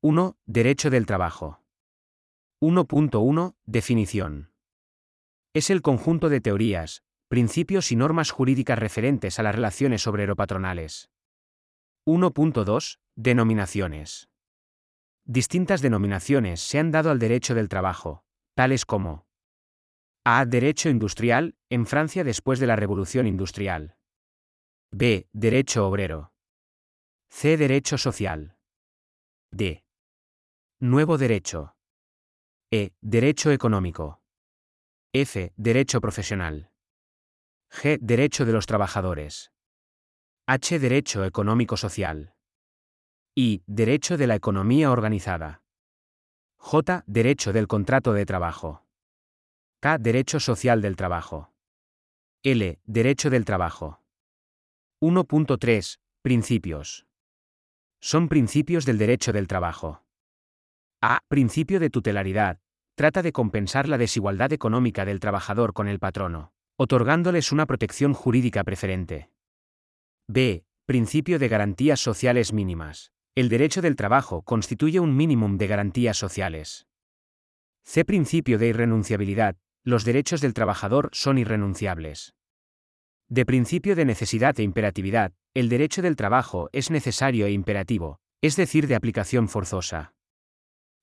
1. Derecho del trabajo. 1.1. Definición. Es el conjunto de teorías, principios y normas jurídicas referentes a las relaciones obrero-patronales. 1.2. Denominaciones. Distintas denominaciones se han dado al derecho del trabajo, tales como A. Derecho industrial, en Francia después de la Revolución Industrial. B. Derecho obrero. C. Derecho social. D. Nuevo derecho. E. Derecho económico. F. Derecho profesional. G. Derecho de los trabajadores. H. Derecho económico social. I. Derecho de la economía organizada. J. Derecho del contrato de trabajo. K. Derecho social del trabajo. L. Derecho del trabajo. 1.3. Principios. Son principios del derecho del trabajo. A. Principio de tutelaridad. Trata de compensar la desigualdad económica del trabajador con el patrono, otorgándoles una protección jurídica preferente. B. Principio de garantías sociales mínimas. El derecho del trabajo constituye un mínimo de garantías sociales. C. Principio de irrenunciabilidad. Los derechos del trabajador son irrenunciables. De principio de necesidad e imperatividad, el derecho del trabajo es necesario e imperativo, es decir, de aplicación forzosa.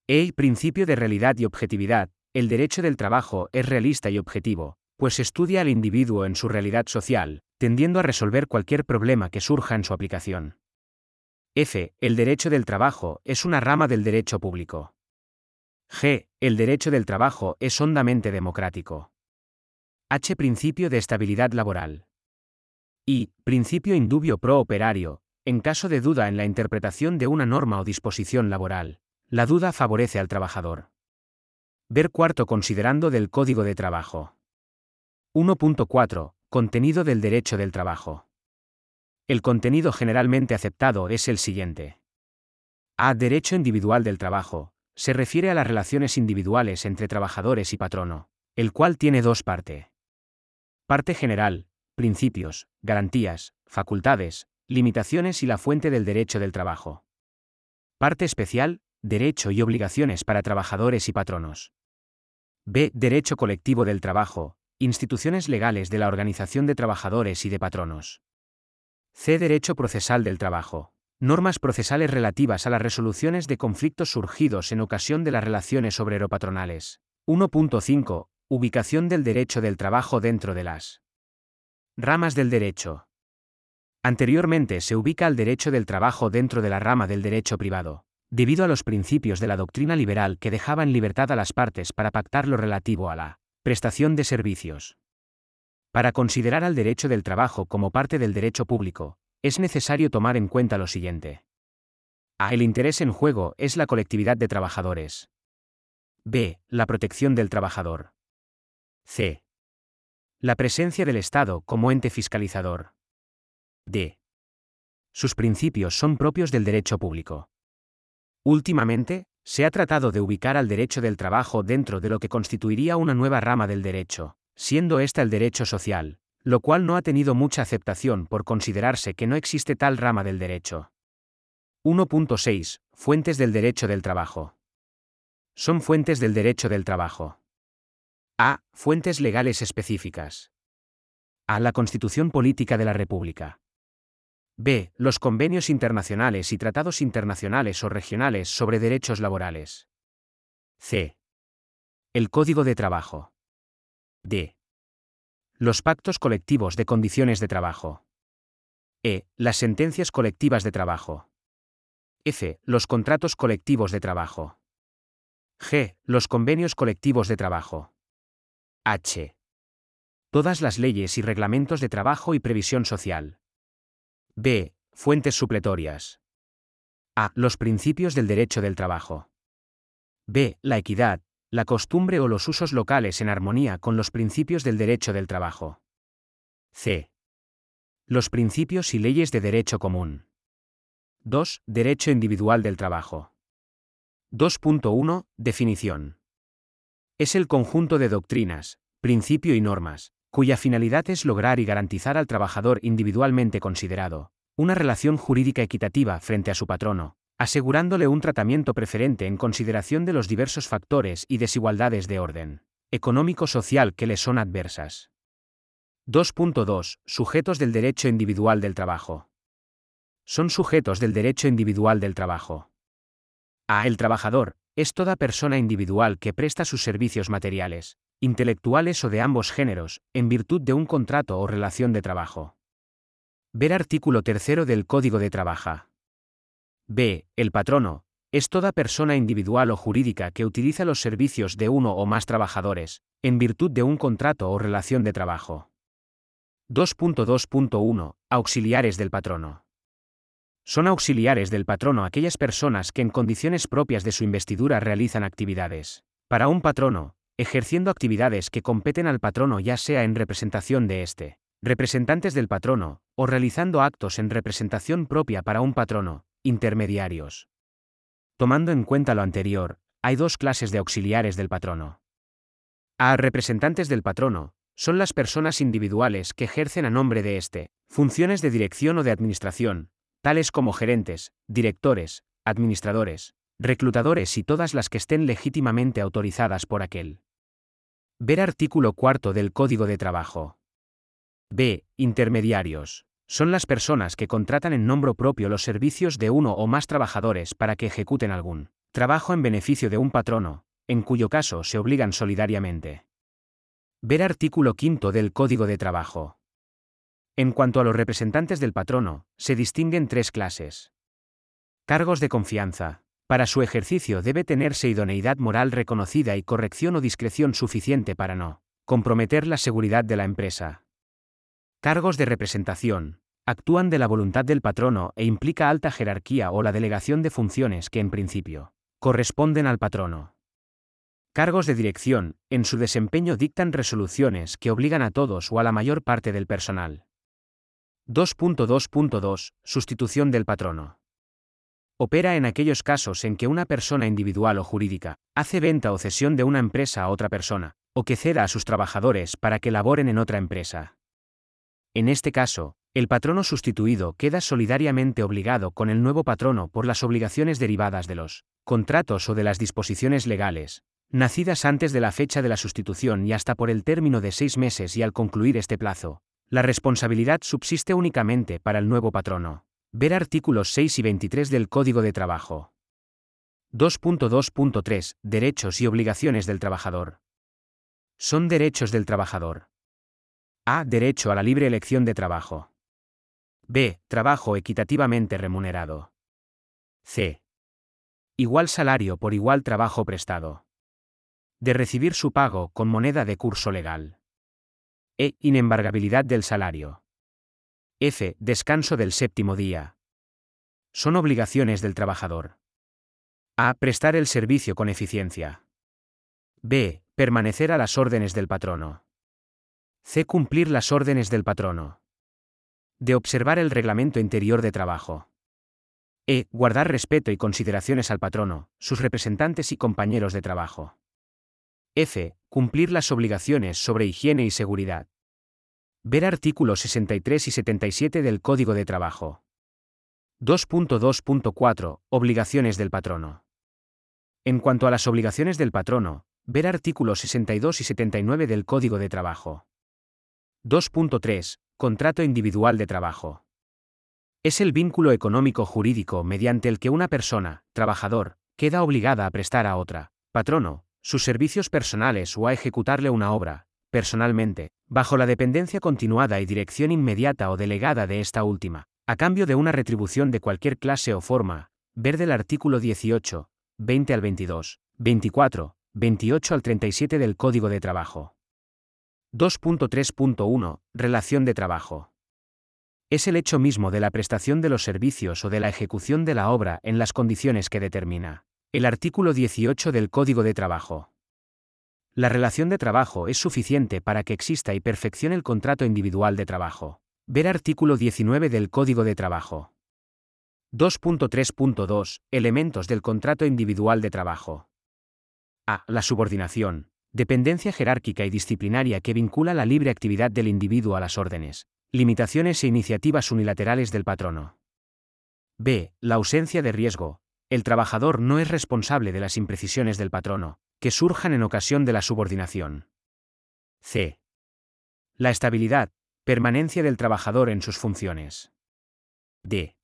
E. Principio de realidad y objetividad, el derecho del trabajo es realista y objetivo, pues estudia al individuo en su realidad social, tendiendo a resolver cualquier problema que surja en su aplicación. F. El derecho del trabajo es una rama del derecho público. G. El derecho del trabajo es hondamente democrático. H. Principio de estabilidad laboral. Y, principio indubio pro operario, en caso de duda en la interpretación de una norma o disposición laboral, la duda favorece al trabajador. Ver cuarto considerando del Código de Trabajo. 1.4. Contenido del derecho del trabajo. El contenido generalmente aceptado es el siguiente. A. Derecho individual del trabajo. Se refiere a las relaciones individuales entre trabajadores y patrono, el cual tiene dos partes. Parte general, principios, garantías, facultades, limitaciones y la fuente del derecho del trabajo. Parte especial, derecho y obligaciones para trabajadores y patronos. B. Derecho colectivo del trabajo, instituciones legales de la organización de trabajadores y de patronos. C. Derecho procesal del trabajo. Normas procesales relativas a las resoluciones de conflictos surgidos en ocasión de las relaciones obrero-patronales. 1.5. Ubicación del derecho del trabajo dentro de las Ramas del derecho. Anteriormente se ubica el derecho del trabajo dentro de la rama del derecho privado, debido a los principios de la doctrina liberal que dejaban libertad a las partes para pactar lo relativo a la prestación de servicios. Para considerar al derecho del trabajo como parte del derecho público, es necesario tomar en cuenta lo siguiente. A. El interés en juego es la colectividad de trabajadores. B. La protección del trabajador. C. La presencia del Estado como ente fiscalizador. D. Sus principios son propios del derecho público. Últimamente, se ha tratado de ubicar al derecho del trabajo dentro de lo que constituiría una nueva rama del derecho, siendo esta el derecho social, lo cual no ha tenido mucha aceptación por considerarse que no existe tal rama del derecho. 1.6. Fuentes del derecho del trabajo. Son fuentes del derecho del trabajo. A. Fuentes legales específicas. A. La Constitución Política de la República. B. Los convenios internacionales y tratados internacionales o regionales sobre derechos laborales. C. El Código de Trabajo. D. Los pactos colectivos de condiciones de trabajo. E. Las sentencias colectivas de trabajo. F. Los contratos colectivos de trabajo. G. Los convenios colectivos de trabajo. H. Todas las leyes y reglamentos de trabajo y previsión social. B. Fuentes supletorias. A. Los principios del derecho del trabajo. B. La equidad, la costumbre o los usos locales en armonía con los principios del derecho del trabajo. C. Los principios y leyes de derecho común. 2. Derecho individual del trabajo. 2.1. Definición es el conjunto de doctrinas, principio y normas, cuya finalidad es lograr y garantizar al trabajador individualmente considerado, una relación jurídica equitativa frente a su patrono, asegurándole un tratamiento preferente en consideración de los diversos factores y desigualdades de orden económico-social que le son adversas. 2.2. Sujetos del derecho individual del trabajo. Son sujetos del derecho individual del trabajo. A. El trabajador, es toda persona individual que presta sus servicios materiales, intelectuales o de ambos géneros, en virtud de un contrato o relación de trabajo. Ver artículo tercero del Código de Trabajo. B. El patrono, es toda persona individual o jurídica que utiliza los servicios de uno o más trabajadores, en virtud de un contrato o relación de trabajo. 2.2.1. Auxiliares del patrono. Son auxiliares del patrono aquellas personas que en condiciones propias de su investidura realizan actividades. Para un patrono, ejerciendo actividades que competen al patrono ya sea en representación de éste, representantes del patrono, o realizando actos en representación propia para un patrono, intermediarios. Tomando en cuenta lo anterior, hay dos clases de auxiliares del patrono. A. Representantes del patrono, son las personas individuales que ejercen a nombre de éste, funciones de dirección o de administración, tales como gerentes, directores, administradores, reclutadores y todas las que estén legítimamente autorizadas por aquel. Ver artículo cuarto del Código de Trabajo. B. Intermediarios. Son las personas que contratan en nombre propio los servicios de uno o más trabajadores para que ejecuten algún trabajo en beneficio de un patrono, en cuyo caso se obligan solidariamente. Ver artículo quinto del Código de Trabajo. En cuanto a los representantes del patrono, se distinguen tres clases. Cargos de confianza, para su ejercicio debe tenerse idoneidad moral reconocida y corrección o discreción suficiente para no comprometer la seguridad de la empresa. Cargos de representación. Actúan de la voluntad del patrono e implica alta jerarquía o la delegación de funciones que en principio corresponden al patrono. Cargos de dirección, en su desempeño dictan resoluciones que obligan a todos o a la mayor parte del personal. 2.2.2 Sustitución del patrono opera en aquellos casos en que una persona individual o jurídica hace venta o cesión de una empresa a otra persona, o que ceda a sus trabajadores para que laboren en otra empresa. En este caso, el patrono sustituido queda solidariamente obligado con el nuevo patrono por las obligaciones derivadas de los contratos o de las disposiciones legales, nacidas antes de la fecha de la sustitución y hasta por el término de seis meses y al concluir este plazo, la responsabilidad subsiste únicamente para el nuevo patrono. Ver artículos 6 y 23 del Código de Trabajo. 2.2.3 Derechos y obligaciones del trabajador. Son derechos del trabajador. A. Derecho a la libre elección de trabajo. B. Trabajo equitativamente remunerado. C. Igual salario por igual trabajo prestado. De recibir su pago con moneda de curso legal. E. Inembargabilidad del salario. F. Descanso del séptimo día. Son obligaciones del trabajador. A. Prestar el servicio con eficiencia. B. Permanecer a las órdenes del patrono. C. Cumplir las órdenes del patrono. D. Observar el reglamento interior de trabajo. E. Guardar respeto y consideraciones al patrono, sus representantes y compañeros de trabajo. F. Cumplir las obligaciones sobre higiene y seguridad. Ver artículos 63 y 77 del Código de Trabajo. 2.2.4 Obligaciones del patrono. En cuanto a las obligaciones del patrono, ver artículos 62 y 79 del Código de Trabajo. 2.3 Contrato individual de trabajo. Es el vínculo económico jurídico mediante el que una persona, trabajador, queda obligada a prestar a otra, patrono, sus servicios personales o a ejecutarle una obra, personalmente, bajo la dependencia continuada y dirección inmediata o delegada de esta última, a cambio de una retribución de cualquier clase o forma, ver del artículo 18, 20 al 22, 24, 28 al 37 del Código de Trabajo. 2.3.1 Relación de trabajo. Es el hecho mismo de la prestación de los servicios o de la ejecución de la obra en las condiciones que determina el artículo 18 del Código de Trabajo. La relación de trabajo es suficiente para que exista y perfeccione el contrato individual de trabajo. Ver artículo 19 del Código de Trabajo. 2.3.2 Elementos del contrato individual de trabajo. A. La subordinación. Dependencia jerárquica y disciplinaria que vincula la libre actividad del individuo a las órdenes, limitaciones e iniciativas unilaterales del patrono. B. La ausencia de riesgo, el trabajador no es responsable de las imprecisiones del patrono, que surjan en ocasión de la subordinación. C. La estabilidad, permanencia del trabajador en sus funciones. D.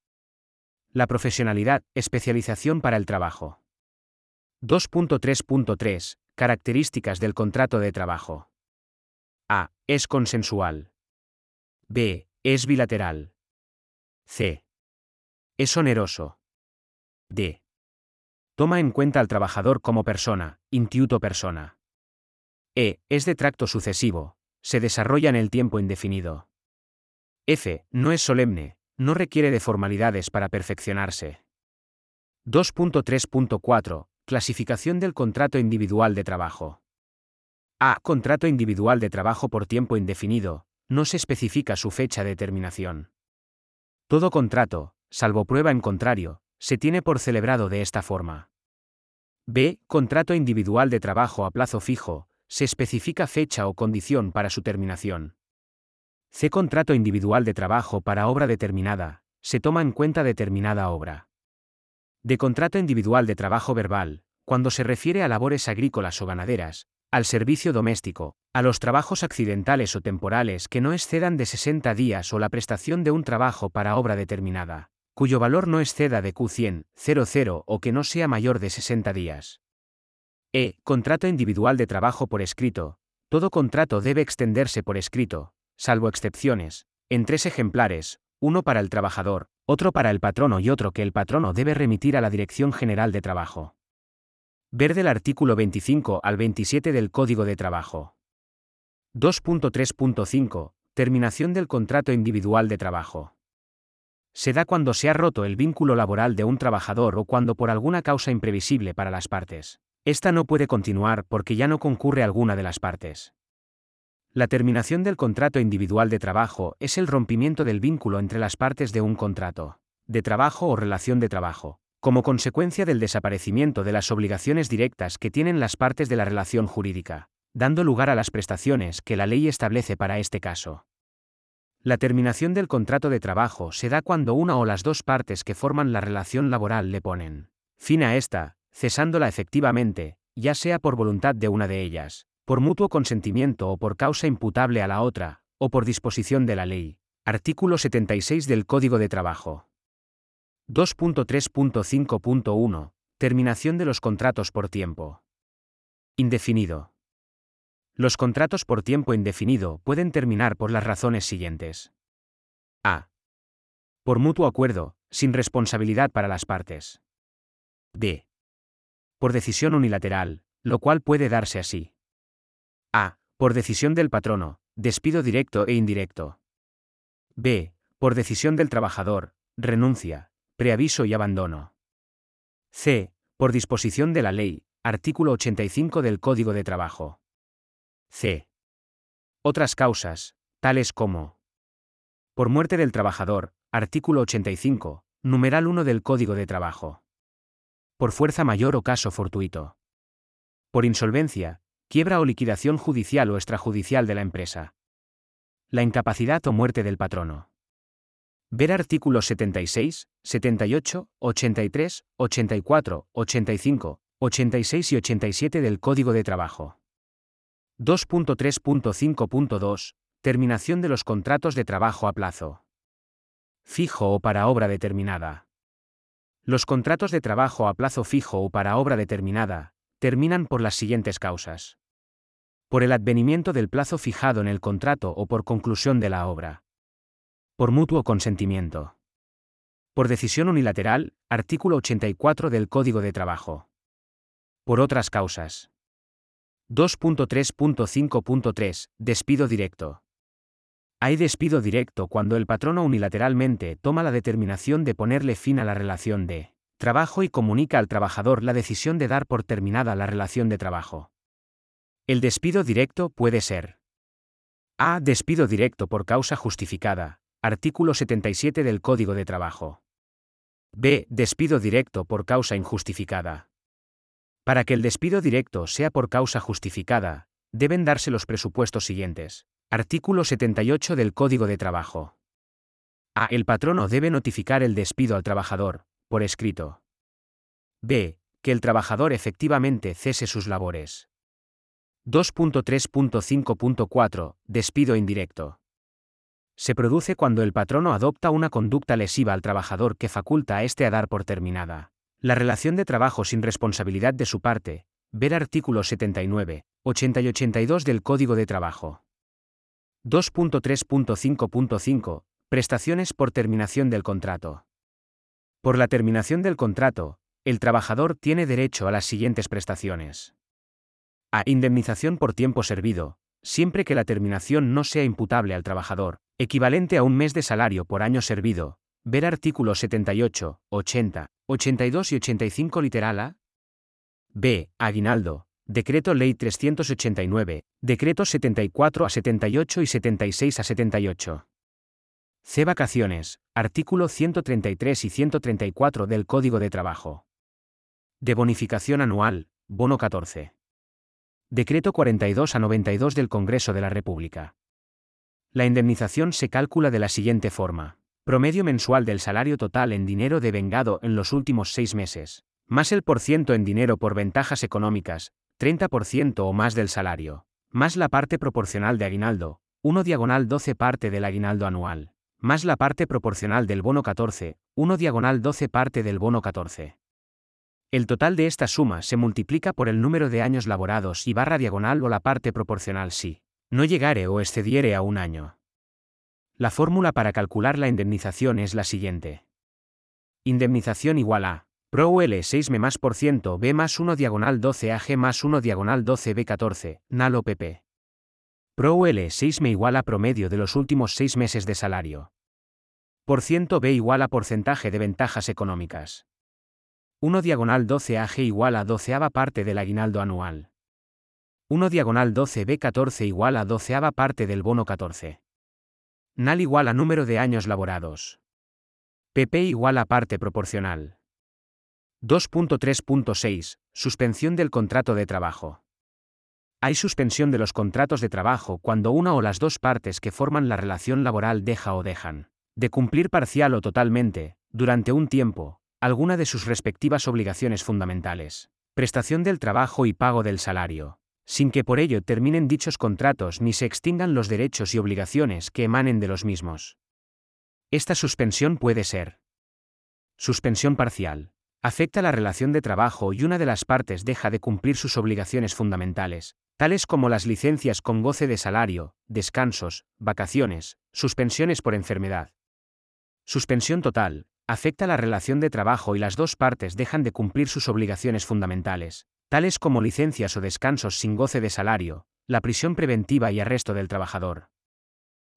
La profesionalidad, especialización para el trabajo. 2.3.3. Características del contrato de trabajo. A. Es consensual. B. Es bilateral. C. Es oneroso. D. Toma en cuenta al trabajador como persona, intuito persona. E. Es de tracto sucesivo, se desarrolla en el tiempo indefinido. F. No es solemne, no requiere de formalidades para perfeccionarse. 2.3.4. Clasificación del contrato individual de trabajo. A. Contrato individual de trabajo por tiempo indefinido, no se especifica su fecha de terminación. Todo contrato, salvo prueba en contrario, se tiene por celebrado de esta forma. B. Contrato individual de trabajo a plazo fijo, se especifica fecha o condición para su terminación. C. Contrato individual de trabajo para obra determinada, se toma en cuenta determinada obra. De contrato individual de trabajo verbal, cuando se refiere a labores agrícolas o ganaderas, al servicio doméstico, a los trabajos accidentales o temporales que no excedan de 60 días o la prestación de un trabajo para obra determinada, cuyo valor no exceda de Q100, 00 o que no sea mayor de 60 días. E. Contrato individual de trabajo por escrito. Todo contrato debe extenderse por escrito, salvo excepciones, en tres ejemplares, uno para el trabajador, otro para el patrono y otro que el patrono debe remitir a la Dirección General de Trabajo. Ver del artículo 25 al 27 del Código de Trabajo. 2.3.5. Terminación del contrato individual de trabajo. Se da cuando se ha roto el vínculo laboral de un trabajador o cuando por alguna causa imprevisible para las partes. Esta no puede continuar porque ya no concurre alguna de las partes. La terminación del contrato individual de trabajo es el rompimiento del vínculo entre las partes de un contrato, de trabajo o relación de trabajo, como consecuencia del desaparecimiento de las obligaciones directas que tienen las partes de la relación jurídica, dando lugar a las prestaciones que la ley establece para este caso. La terminación del contrato de trabajo se da cuando una o las dos partes que forman la relación laboral le ponen fin a esta, cesándola efectivamente, ya sea por voluntad de una de ellas, por mutuo consentimiento o por causa imputable a la otra, o por disposición de la ley. Artículo 76 del Código de Trabajo. 2.3.5.1. Terminación de los contratos por tiempo. Indefinido. Los contratos por tiempo indefinido pueden terminar por las razones siguientes. A. Por mutuo acuerdo, sin responsabilidad para las partes. B por decisión unilateral, lo cual puede darse así. A. Por decisión del patrono, despido directo e indirecto. B. Por decisión del trabajador, renuncia, preaviso y abandono. C. Por disposición de la ley, artículo 85 del Código de Trabajo. C. Otras causas, tales como por muerte del trabajador, artículo 85, numeral 1 del Código de Trabajo por fuerza mayor o caso fortuito. Por insolvencia, quiebra o liquidación judicial o extrajudicial de la empresa. La incapacidad o muerte del patrono. Ver artículos 76, 78, 83, 84, 85, 86 y 87 del Código de Trabajo. 2.3.5.2. Terminación de los contratos de trabajo a plazo. Fijo o para obra determinada. Los contratos de trabajo a plazo fijo o para obra determinada, terminan por las siguientes causas. Por el advenimiento del plazo fijado en el contrato o por conclusión de la obra. Por mutuo consentimiento. Por decisión unilateral, artículo 84 del Código de Trabajo. Por otras causas. 2.3.5.3 Despido directo. Hay despido directo cuando el patrono unilateralmente toma la determinación de ponerle fin a la relación de trabajo y comunica al trabajador la decisión de dar por terminada la relación de trabajo. El despido directo puede ser A. Despido directo por causa justificada, artículo 77 del Código de Trabajo. B. Despido directo por causa injustificada. Para que el despido directo sea por causa justificada, deben darse los presupuestos siguientes. Artículo 78 del Código de Trabajo. A. El patrono debe notificar el despido al trabajador, por escrito. B. Que el trabajador efectivamente cese sus labores. 2.3.5.4. Despido indirecto. Se produce cuando el patrono adopta una conducta lesiva al trabajador que faculta a éste a dar por terminada. La relación de trabajo sin responsabilidad de su parte. Ver artículos 79, 80 y 82 del Código de Trabajo. 2.3.5.5. Prestaciones por terminación del contrato. Por la terminación del contrato, el trabajador tiene derecho a las siguientes prestaciones. A. Indemnización por tiempo servido, siempre que la terminación no sea imputable al trabajador, equivalente a un mes de salario por año servido. Ver artículos 78, 80, 82 y 85 literal A. B. Aguinaldo. Decreto Ley 389, Decretos 74 a 78 y 76 a 78. C. Vacaciones, artículo 133 y 134 del Código de Trabajo. De bonificación anual, bono 14. Decreto 42 a 92 del Congreso de la República. La indemnización se calcula de la siguiente forma. Promedio mensual del salario total en dinero devengado en los últimos seis meses, más el porciento en dinero por ventajas económicas, 30% o más del salario, más la parte proporcional de aguinaldo, 1 diagonal 12 parte del aguinaldo anual, más la parte proporcional del bono 14, 1 diagonal 12 parte del bono 14. El total de esta suma se multiplica por el número de años laborados y barra diagonal o la parte proporcional si no llegare o excediere a un año. La fórmula para calcular la indemnización es la siguiente. Indemnización igual a Pro L 6 M más por ciento B más 1 diagonal 12 AG más 1 diagonal 12 B 14, NAL PP. Pro L 6 M igual a promedio de los últimos 6 meses de salario. Por ciento B igual a porcentaje de ventajas económicas. 1 diagonal 12 AG igual a doceava parte del aguinaldo anual. 1 diagonal 12 B14 igual a doceava parte del bono 14. NAL igual a número de años laborados. PP igual a parte proporcional. 2.3.6. Suspensión del contrato de trabajo. Hay suspensión de los contratos de trabajo cuando una o las dos partes que forman la relación laboral deja o dejan de cumplir parcial o totalmente, durante un tiempo, alguna de sus respectivas obligaciones fundamentales, prestación del trabajo y pago del salario, sin que por ello terminen dichos contratos ni se extingan los derechos y obligaciones que emanen de los mismos. Esta suspensión puede ser suspensión parcial. Afecta la relación de trabajo y una de las partes deja de cumplir sus obligaciones fundamentales, tales como las licencias con goce de salario, descansos, vacaciones, suspensiones por enfermedad. Suspensión total, afecta la relación de trabajo y las dos partes dejan de cumplir sus obligaciones fundamentales, tales como licencias o descansos sin goce de salario, la prisión preventiva y arresto del trabajador.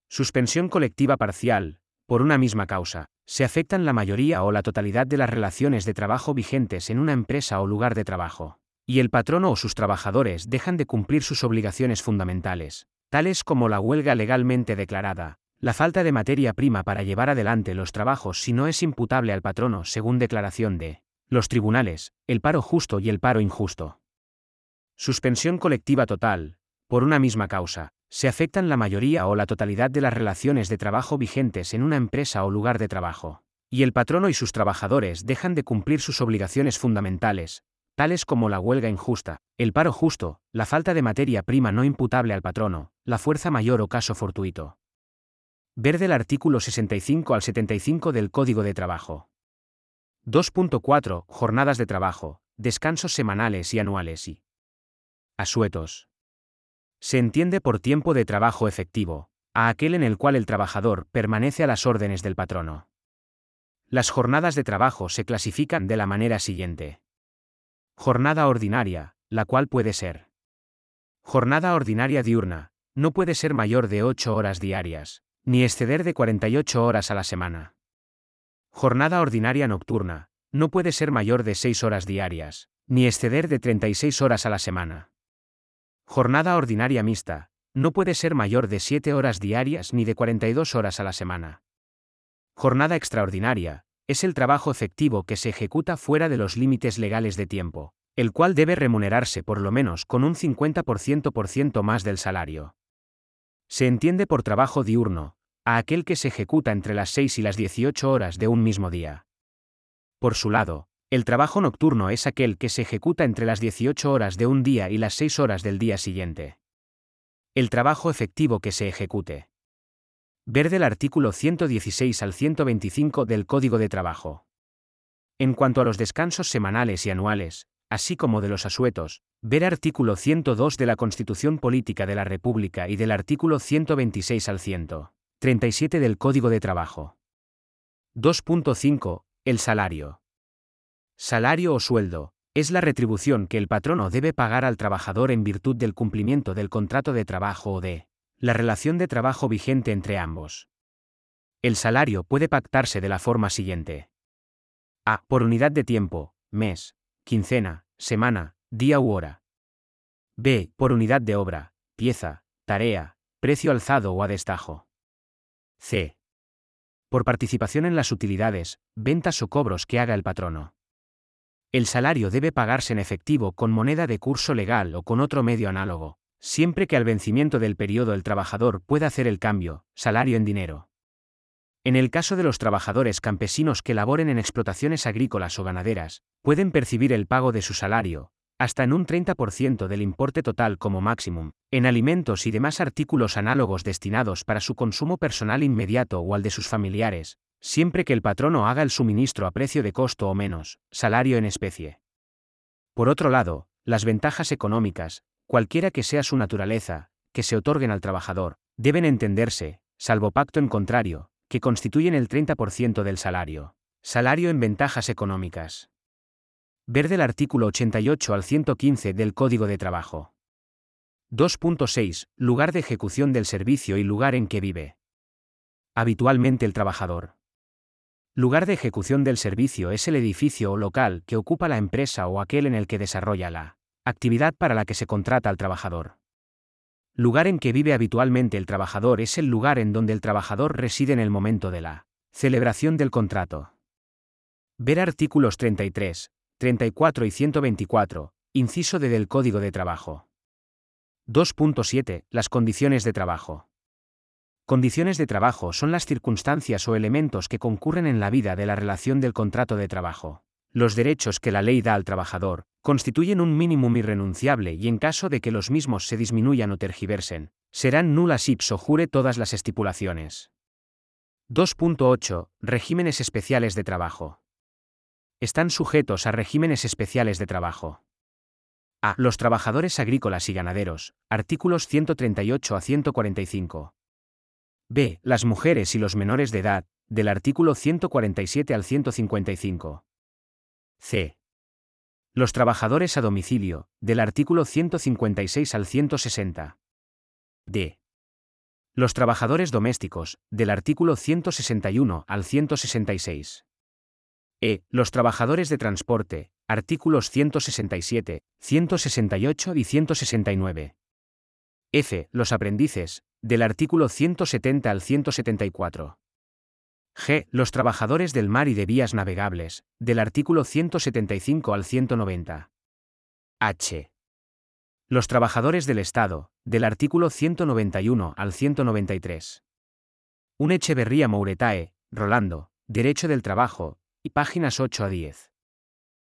Suspensión colectiva parcial, por una misma causa, se afectan la mayoría o la totalidad de las relaciones de trabajo vigentes en una empresa o lugar de trabajo, y el patrono o sus trabajadores dejan de cumplir sus obligaciones fundamentales, tales como la huelga legalmente declarada, la falta de materia prima para llevar adelante los trabajos si no es imputable al patrono según declaración de los tribunales, el paro justo y el paro injusto. Suspensión colectiva total, por una misma causa, se afectan la mayoría o la totalidad de las relaciones de trabajo vigentes en una empresa o lugar de trabajo, y el patrono y sus trabajadores dejan de cumplir sus obligaciones fundamentales, tales como la huelga injusta, el paro justo, la falta de materia prima no imputable al patrono, la fuerza mayor o caso fortuito. Ver del artículo 65 al 75 del Código de Trabajo. 2.4. Jornadas de trabajo, descansos semanales y anuales y asuetos. Se entiende por tiempo de trabajo efectivo, a aquel en el cual el trabajador permanece a las órdenes del patrono. Las jornadas de trabajo se clasifican de la manera siguiente. Jornada ordinaria, la cual puede ser. Jornada ordinaria diurna, no puede ser mayor de 8 horas diarias, ni exceder de 48 horas a la semana. Jornada ordinaria nocturna, no puede ser mayor de 6 horas diarias, ni exceder de 36 horas a la semana. Jornada ordinaria mixta, no puede ser mayor de 7 horas diarias ni de 42 horas a la semana. Jornada extraordinaria, es el trabajo efectivo que se ejecuta fuera de los límites legales de tiempo, el cual debe remunerarse por lo menos con un 50% por ciento más del salario. Se entiende por trabajo diurno, a aquel que se ejecuta entre las 6 y las 18 horas de un mismo día. Por su lado, El trabajo nocturno es aquel que se ejecuta entre las 18 horas de un día y las 6 horas del día siguiente. El trabajo efectivo que se ejecute. Ver del artículo 116 al 125 del Código de Trabajo. En cuanto a los descansos semanales y anuales, así como de los asuetos, ver artículo 102 de la Constitución Política de la República y del artículo 126 al 137 del Código de Trabajo. 2.5. El salario. Salario o sueldo, es la retribución que el patrono debe pagar al trabajador en virtud del cumplimiento del contrato de trabajo o de la relación de trabajo vigente entre ambos. El salario puede pactarse de la forma siguiente. A. Por unidad de tiempo, mes, quincena, semana, día u hora. B. Por unidad de obra, pieza, tarea, precio alzado o a destajo. C. Por participación en las utilidades, ventas o cobros que haga el patrono. El salario debe pagarse en efectivo con moneda de curso legal o con otro medio análogo, siempre que al vencimiento del periodo el trabajador pueda hacer el cambio, salario en dinero. En el caso de los trabajadores campesinos que laboren en explotaciones agrícolas o ganaderas, pueden percibir el pago de su salario, hasta en un 30% del importe total como máximo, en alimentos y demás artículos análogos destinados para su consumo personal inmediato o al de sus familiares, siempre que el patrono haga el suministro a precio de costo o menos, salario en especie. Por otro lado, las ventajas económicas, cualquiera que sea su naturaleza, que se otorguen al trabajador, deben entenderse, salvo pacto en contrario, que constituyen el 30% del salario. Salario en ventajas económicas. Ver del artículo 88 al 115 del Código de Trabajo. 2.6. Lugar de ejecución del servicio y lugar en que vive. Habitualmente el trabajador. Lugar de ejecución del servicio es el edificio o local que ocupa la empresa o aquel en el que desarrolla la actividad para la que se contrata al trabajador. Lugar en que vive habitualmente el trabajador es el lugar en donde el trabajador reside en el momento de la celebración del contrato. Ver artículos 33, 34 y 124, inciso D del Código de Trabajo. 2.7. Las condiciones de trabajo. Condiciones de trabajo son las circunstancias o elementos que concurren en la vida de la relación del contrato de trabajo. Los derechos que la ley da al trabajador constituyen un mínimo irrenunciable y en caso de que los mismos se disminuyan o tergiversen, serán nulas ipso jure todas las estipulaciones. 2.8. Regímenes especiales de trabajo. Están sujetos a regímenes especiales de trabajo. A. Los trabajadores agrícolas y ganaderos, artículos 138 a 145. B. Las mujeres y los menores de edad, del artículo 147 al 155. C. Los trabajadores a domicilio, del artículo 156 al 160. D. Los trabajadores domésticos, del artículo 161 al 166. E. Los trabajadores de transporte, artículos 167, 168 y 169. F. Los aprendices, del artículo 170 al 174. G. Los trabajadores del mar y de vías navegables, del artículo 175 al 190. H. Los trabajadores del Estado, del artículo 191 al 193. Un Echeverría Mouretae, Rolando, Derecho del Trabajo, y páginas 8 a 10.